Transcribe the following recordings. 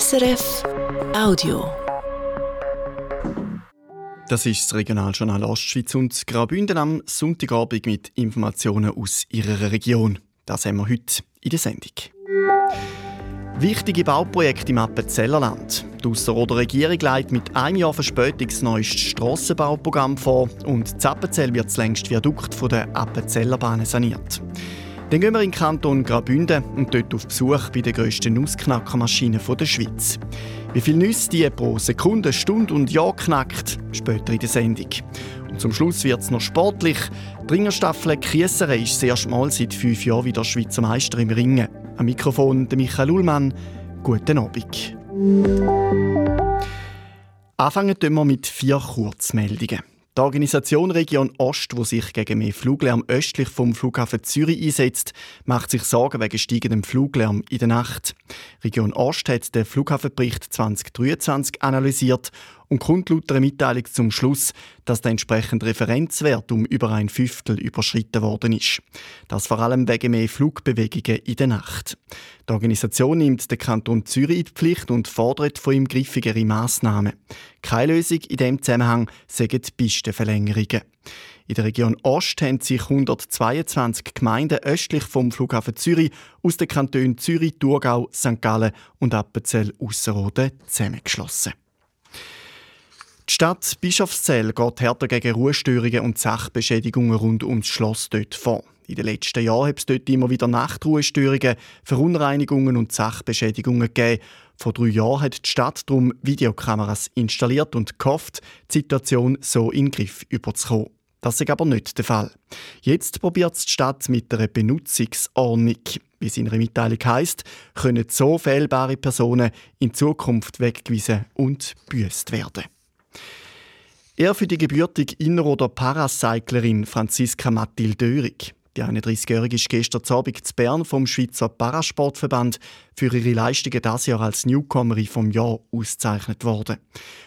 SRF Audio. Das ist das Regionaljournal Ostschweiz und Graubünden am Sonntagabend mit Informationen aus ihrer Region. Das haben wir heute in der Sendung. Wichtige Bauprojekte im Appenzellerland. Die Ausserrhoder Regierung leitet mit einem Jahr Verspätung das neueste Strassenbauprogramm vor und Zappenzell wird das längste Viadukt von der Appenzellerbahn saniert. Dann gehen wir in den Kanton Graubünden und dort auf Besuch bei der grössten Nussknackermaschine der Schweiz. Wie viel Nüsse die pro Sekunde, Stunde und Jahr knackt, später in der Sendung. Und zum Schluss wird es noch sportlich. Die Ringerstaffel Kiesere ist sehr schmal seit fünf Jahren wieder Schweizer Meister im Ringen. Am Mikrofon der Michael Ullmann. Guten Abend. Anfangen wir mit vier Kurzmeldungen. Die Organisation Region Ost, die sich gegen mehr Fluglärm östlich vom Flughafen Zürich einsetzt, macht sich Sorgen wegen steigendem Fluglärm in der Nacht. Region Ost hat den Flughafenbericht 2023 analysiert und kommt laut einer Mitteilung zum Schluss, dass der entsprechende Referenzwert um über ein Fünftel überschritten worden ist. Das vor allem wegen mehr Flugbewegungen in der Nacht. Die Organisation nimmt den Kanton Zürich in die Pflicht und fordert von ihm griffigere Massnahmen. Keine Lösung in diesem Zusammenhang die Pistenverlängerungen. In der Region Ost haben sich 122 Gemeinden östlich vom Flughafen Zürich aus den Kantonen Zürich, Thurgau, St. Gallen und Appenzell-Ausserrhoden zusammengeschlossen. Die Stadt Bischofszell geht härter gegen Ruhestörungen und Sachbeschädigungen rund ums Schloss dort vor. In den letzten Jahren hat es dort immer wieder Nachtruhestörungen, Verunreinigungen und Sachbeschädigungen gegeben. Vor drei Jahren hat die Stadt darum Videokameras installiert und gehofft, die Situation so in den Griff überzukommen. Das ist aber nicht der Fall. Jetzt probiert die Stadt mit einer Benutzungsordnung. Wie es in einer Mitteilung heisst, können so fehlbare Personen in Zukunft weggewiesen und büßt werden. Er für die gebürtige Inneroder Paracyclerin Franziska Mathilde Dörig. Die 31-Jährige ist gestern Abend zu Bern vom Schweizer Parasportverband für ihre Leistungen das Jahr als Newcomerin vom Jahr ausgezeichnet worden.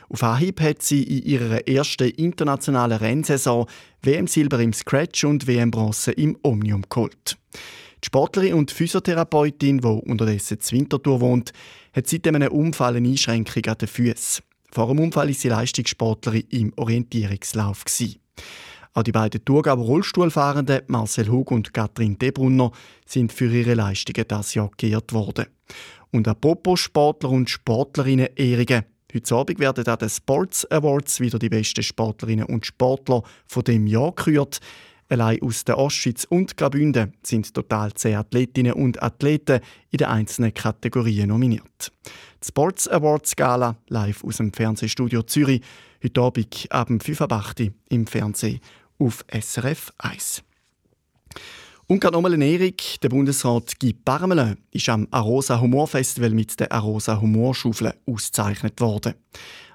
Auf Anhieb hat sie in ihrer ersten internationalen Rennsaison WM-Silber im Scratch und WM-Bronze im Omnium geholt. Die Sportlerin und Physiotherapeutin, die unterdessen zur Winterthur wohnt, hat seit einem Unfall eine Einschränkung an den Füßen. Vor dem Unfall war sie Leistungssportlerin im Orientierungslauf. Auch die beiden Thurgauer Rollstuhlfahrenden Marcel Hug und Katrin Debrunner sind für ihre Leistungen das Jahr geehrt worden. Und apropos Sportler und Sportlerinnen Ehrungen. Heute Abend werden an den Sports Awards wieder die besten Sportlerinnen und Sportler von dem Jahr gekürt. Allein aus der Ostschweiz und Graubünden sind total zehn Athletinnen und Athleten in den einzelnen Kategorien nominiert. Sports Awards Gala live aus dem Fernsehstudio Zürich. Heute Abend ab 5 Uhr im Fernsehen auf SRF 1. Und gerade nochmal eine Ehrung. Der Bundesrat Guy Parmelin ist am Arosa Humor Festival mit der Arosa Humorschaufel ausgezeichnet worden.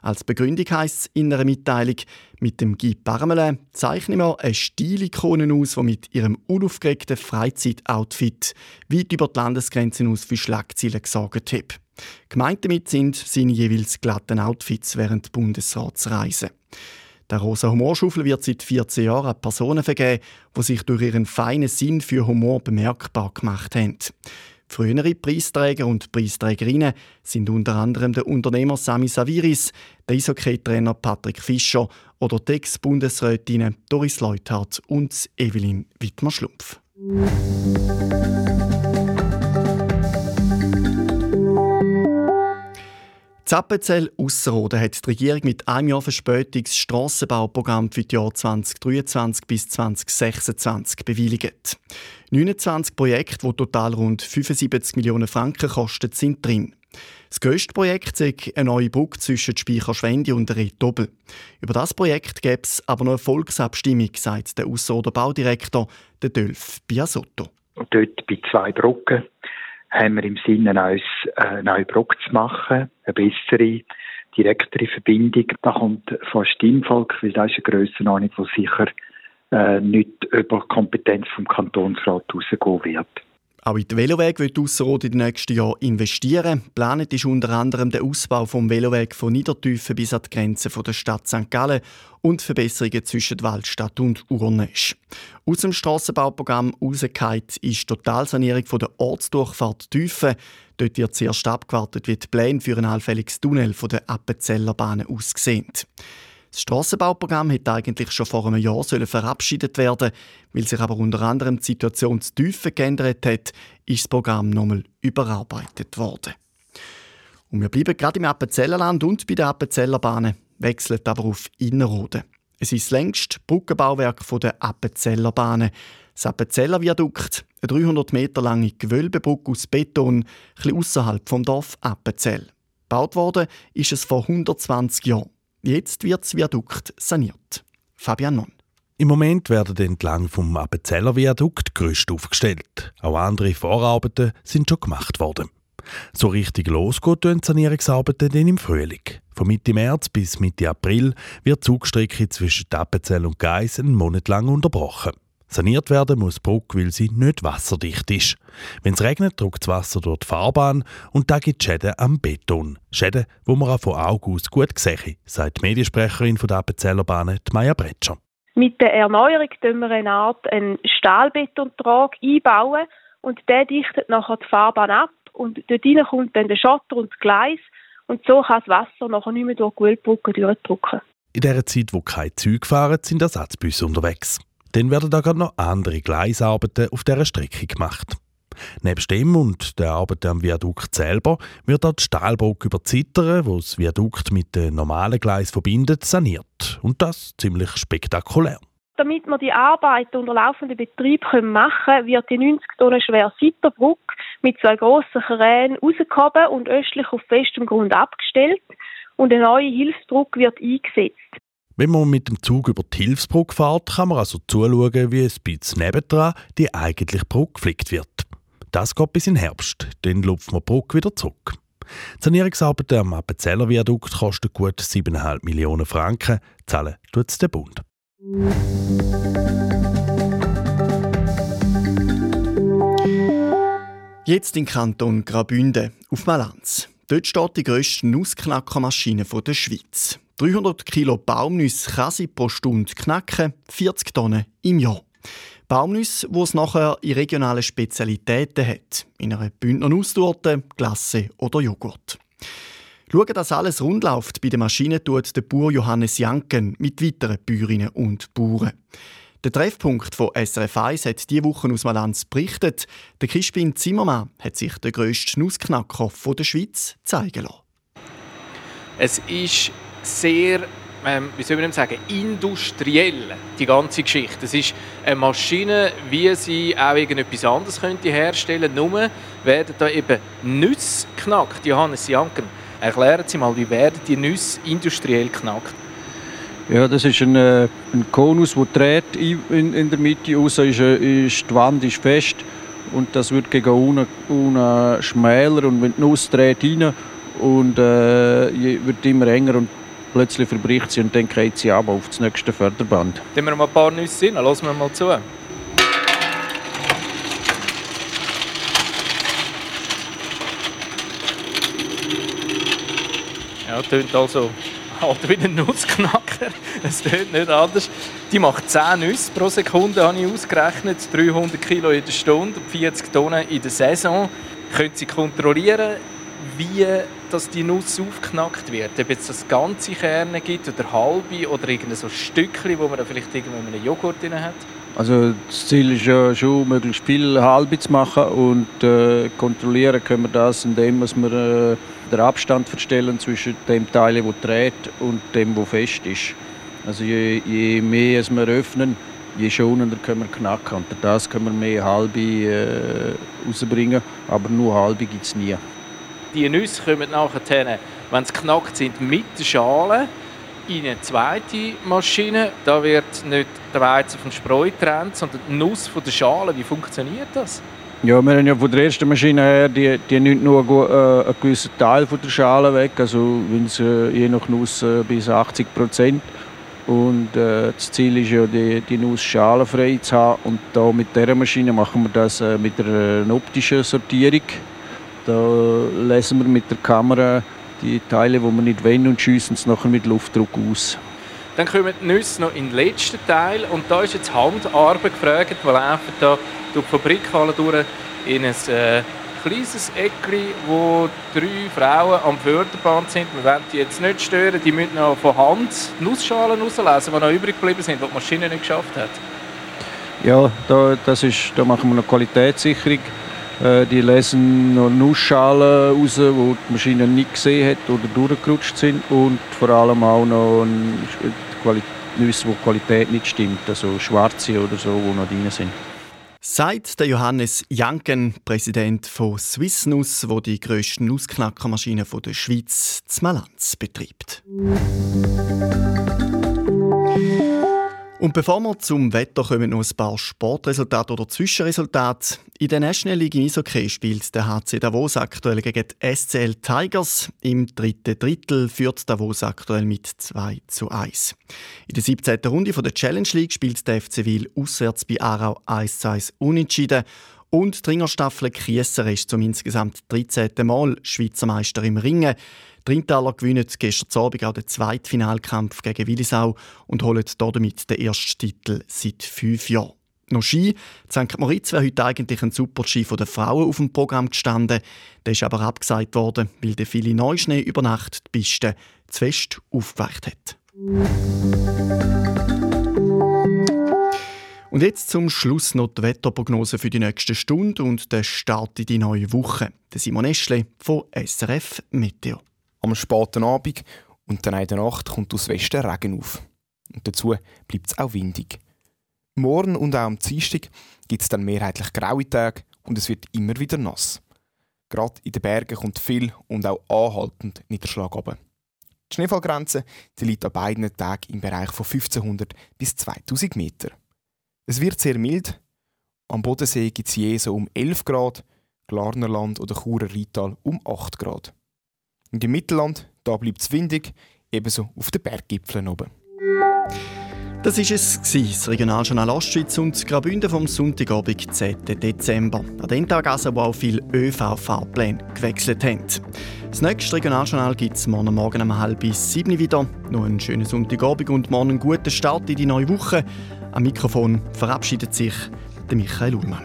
Als Begründung heisst es in einer Mitteilung, mit dem Guy Parmelin zeichnen wir eine Stilikone aus, die mit ihrem unaufgeregten Freizeitoutfit weit über die Landesgrenzen aus für Schlagzeilen gesorgt hat. Gemeint damit sind seine jeweils glatten Outfits während der Bundesratsreise. Der Rosa Humorschaufel wird seit 14 Jahren an Personen vergeben, die sich durch ihren feinen Sinn für Humor bemerkbar gemacht haben. Frühere Preisträger und Preisträgerinnen sind unter anderem der Unternehmer Sami Saviris, der Eishockey-Trainer Patrick Fischer oder die Ex-Bundesrätinnen Doris Leuthardt und Evelyn Wittmer-Schlumpf. Zappenzell Ausserrhoden hat die Regierung mit einem Jahr Verspätung das Strassenbauprogramm für die Jahre 2023 bis 2026 bewilligt. 29 Projekte, die total rund 75 Millionen Franken kosten, sind drin. Das grösste Projekt ist eine neue Brücke zwischen Speicherschwende und Retobel. Über das Projekt gäbe es aber noch eine Volksabstimmung, sagt der Ausserrhoder Baudirektor Dölf Biasotto. Dort bei zwei Brücken haben wir im Sinne, uns äh, eine neue Brücke zu machen, eine bessere, direktere Verbindung. Da kommt von Stimmvolk, weil das ist eine Grössenordnung, die sicher äh, nicht über Kompetenz vom Kantonsrat rausgehen wird. Auch in den Veloweg wird Ausserrhoden in den nächsten Jahren investieren. Planet ist unter anderem der Ausbau vom Veloweg von Niedertüfen bis an die Grenze der Stadt St. Gallen und Verbesserungen zwischen Waldstadt und Urnesch. Aus dem Strassenbauprogramm rausgefallen ist die Totalsanierung der Ortsdurchfahrt Tüfen. Dort wird zuerst abgewartet, wie die Pläne für ein allfälliges Tunnel von der Appenzeller Bahn aussehen. Das Strassenbauprogramm hätte eigentlich schon vor einem Jahr verabschiedet werden weil sich aber unter anderem die Situation zu Tiefen geändert hat, ist das Programm nochmal überarbeitet worden. Und wir bleiben gerade im Appenzellerland und bei den Appenzeller Bahnen, wechseln aber auf Innerrhoden. Es ist das längste Brückenbauwerk der Appenzeller Bahnen. Das Appenzeller Viadukt, eine 300 Meter lange Gewölbebrücke aus Beton, etwas außerhalb vom Dorf Appenzell. Gebaut worden ist es vor 120 Jahren. Jetzt wird das Viadukt saniert. Fabian Non. Im Moment werden entlang vom Appenzeller Viadukt Gerüste aufgestellt. Auch andere Vorarbeiten sind schon gemacht worden. So richtig losgeht die Sanierungsarbeiten dann im Frühling. Von Mitte März bis Mitte April wird die Zugstrecke zwischen Appenzell und Geiss einen Monat lang unterbrochen. Saniert werden muss die Brücke, weil sie nicht wasserdicht ist. Wenn es regnet, drückt das Wasser durch die Fahrbahn und da gibt es Schäden am Beton. Schäden, die man auch von Augen aus gut sehen, sagt die Mediensprecherin der Appenzeller Bahn, Maja Bretscher. Mit der Erneuerung tun wir eine Art einen Stahlbetontrag einbauen und der dichtet nachher die Fahrbahn ab und dort rein kommt dann der Schotter und das Gleis und so kann das Wasser nachher nicht mehr durch die Gullbrücke durchdrücken. In der Zeit, wo keine Züge fahren, sind Ersatzbusse unterwegs. Dann werden da noch andere Gleisarbeiten auf dieser Strecke gemacht. Neben dem und der Arbeit am Viadukt selber wird auch die Stahlbrücke über Zittern, wo das Viadukt mit dem normalen Gleis verbindet, saniert. Und das ziemlich spektakulär. Damit wir die Arbeit unter laufendem Betrieb machen können, wird die 90 Tonnen schwere Sitterbrücke mit zwei grossen Kränen rausgehoben und östlich auf festem Grund abgestellt und eine neue Hilfsbrücke wird eingesetzt. Wenn man mit dem Zug über die Hilfsbrücke fährt, kann man also zuschauen, wie ein bisschen nebendran die eigentliche Brücke geflickt wird. Das geht bis in Herbst, dann lupft man die Brücke wieder zurück. Die Sanierungsarbeiten am Appenzeller Viadukt kosten gut 7,5 Millionen Franken, zahlen tut es der Bund. Jetzt im Kanton Graubünden auf Malanz. Dort steht die grösste Nussknackermaschine der Schweiz. 300 Kilo Baumnüsse kann sie pro Stunde knacken, 40 Tonnen im Jahr. Baumnüsse, die es nachher in regionalen Spezialitäten hat. In einer Bündner Nusstorte, Glasse oder Joghurt. Schauen, dass alles rund läuft bei der Maschine tut der Bauer Johannes Janken mit weiteren Bäuerinnen und Bauern. Der Treffpunkt von SRF 1 hat diese Woche aus Malanz berichtet. Der Crispin Zimmermann hat sich den grössten Nussknacker der Schweiz zeigen lassen. Es ist sehr, ähm, wie soll man sagen, industriell, die ganze Geschichte. Es ist eine Maschine, wie sie auch irgendetwas anderes könnte herstellen könnte. Nur werden da eben Nüsse knackt. Johannes Janken, erklären Sie mal, wie werden die Nüsse industriell knackt? Ja, das ist ein, äh, ein Konus, der dreht in, in der Mitte raus, ist, äh, ist, die Wand ist fest und das wird gegen unten, unten schmäler und wenn die Nuss dreht rein und äh, wird immer enger und plötzlich verbricht sie und dann geht sie ab auf das nächste Förderband. Nehmen wir mal ein paar Nüsse rein, lassen wir mal zu. Ja, tönt also halt wie ein Nussknacker. Es tönt nicht anders. Die macht 10 Nüsse pro Sekunde, habe ich ausgerechnet. 300 Kilo in der Stunde, 40 Tonnen in der Saison. Können Sie kontrollieren, wie dass die Nuss aufgeknackt wird. Ob es das ganze Kerne gibt oder halbe oder irgendein so Stückchen, wo man dann vielleicht irgendwo in einem Joghurt drin hat. Also das Ziel ist ja schon, möglichst viel halbe zu machen und äh, kontrollieren können wir das, indem wir äh, den Abstand verstellen zwischen dem Teil, der dreht und dem, der fest ist. Also je, je mehr wir öffnen, je schonender können wir knacken. Und das können wir mehr halbe äh, rausbringen, aber nur halbe gibt es nie. Die Nüsse kommen nachher, wenn sie knackt sind, mit der Schale in eine zweite Maschine. Da wird nicht der Weizen vom Spreu getrennt, sondern die Nuss von der Schale. Wie funktioniert das? Ja, wir haben ja von der ersten Maschine her, die, die nimmt nur äh, einen gewissen Teil von der Schale weg, also wenn äh, je nach Nuss äh, bis 80 Prozent. Und äh, das Ziel ist ja, die, die Nuss schalenfrei zu haben. Und da mit dieser Maschine machen wir das äh, mit einer optischen Sortierung. Da lesen wir mit der Kamera die Teile, die wir nicht wollen, und schiessen es nachher mit Luftdruck aus. Dann kommen die Nüsse noch in den letzten Teil und da ist jetzt Handarbeit gefragt. Wir laufen da durch die Fabrikhalle durch in ein äh, kleines Eckli, wo drei Frauen am Förderband sind. Wir wollen die jetzt nicht stören, die müssen noch von Hand die Nussschalen rauslesen, die noch übrig geblieben sind, die die Maschine nicht geschafft hat. Ja, da, das ist, da machen wir eine Qualitätssicherung. Äh, die lesen noch Nussschalen raus, die die Maschine nicht gesehen hat oder durchgerutscht sind und vor allem auch noch Nüsse, wo die Qualität nicht stimmt, also schwarze oder so, die noch drin sind. Seit der Johannes Janken, Präsident von Swissnuss, wo die grössten Nussknackermaschinen der Schweiz, Zmalanz betreibt. Und bevor wir zum Wetter kommen, noch ein paar Sportresultate oder Zwischenresultate. In der National League im Eishockey spielt der HC Davos aktuell gegen die SCL Tigers. Im dritten Drittel führt Davos aktuell mit 2 zu 1. In der 17. Runde der Challenge League spielt der FC Wil auswärts bei Aarau 1 zu 1 unentschieden. Und die Ringerstaffel Kriesser ist zum insgesamt 13. Mal Schweizer Meister im Ringen. Die Rintaler gewinnen gestern Abend auch den zweiten Finalkampf gegen Willisau und holen damit den ersten Titel seit fünf Jahren. Noch Ski. St. Moritz wäre heute eigentlich ein Super-Ski der Frauen auf dem Programm gestanden. Der ist aber abgesagt worden, weil der viele Neuschnee über Nacht die Piste zu fest aufgeweicht hat. Und jetzt zum Schluss noch die Wetterprognose für die nächste Stunde und der Start in die neue Woche. Der Simon Eschle von SRF Meteo. Am späten Abend und dann in der Nacht kommt aus Westen Regen auf. Und dazu bleibt es auch windig. Morgen und auch am Dienstag gibt es dann mehrheitlich graue Tage und es wird immer wieder nass. Gerade in den Bergen kommt viel und auch anhaltend Niederschlag runter. Die Schneefallgrenze die liegt an beiden Tagen im Bereich von 1500 bis 2000 Meter. Es wird sehr mild. Am Bodensee gibt es je so um 11 Grad, Glarnerland oder Churer Rital um 8 Grad. Und im Mittelland da bleibt es windig, ebenso auf den Berggipfeln oben. Das war es, das Regionaljournal Ostschweiz und Graubünden vom Sonntagabend, 10. Dezember. An dem Tag also, wo auch viele ÖV-Fahrpläne gewechselt haben. Das nächste Regionaljournal gibt es morgen Morgen um halb bis sieben wieder. Noch einen schönen Sonntagabend und morgen einen guten Start in die neue Woche. Am Mikrofon verabschiedet sich der Michael Ullmann.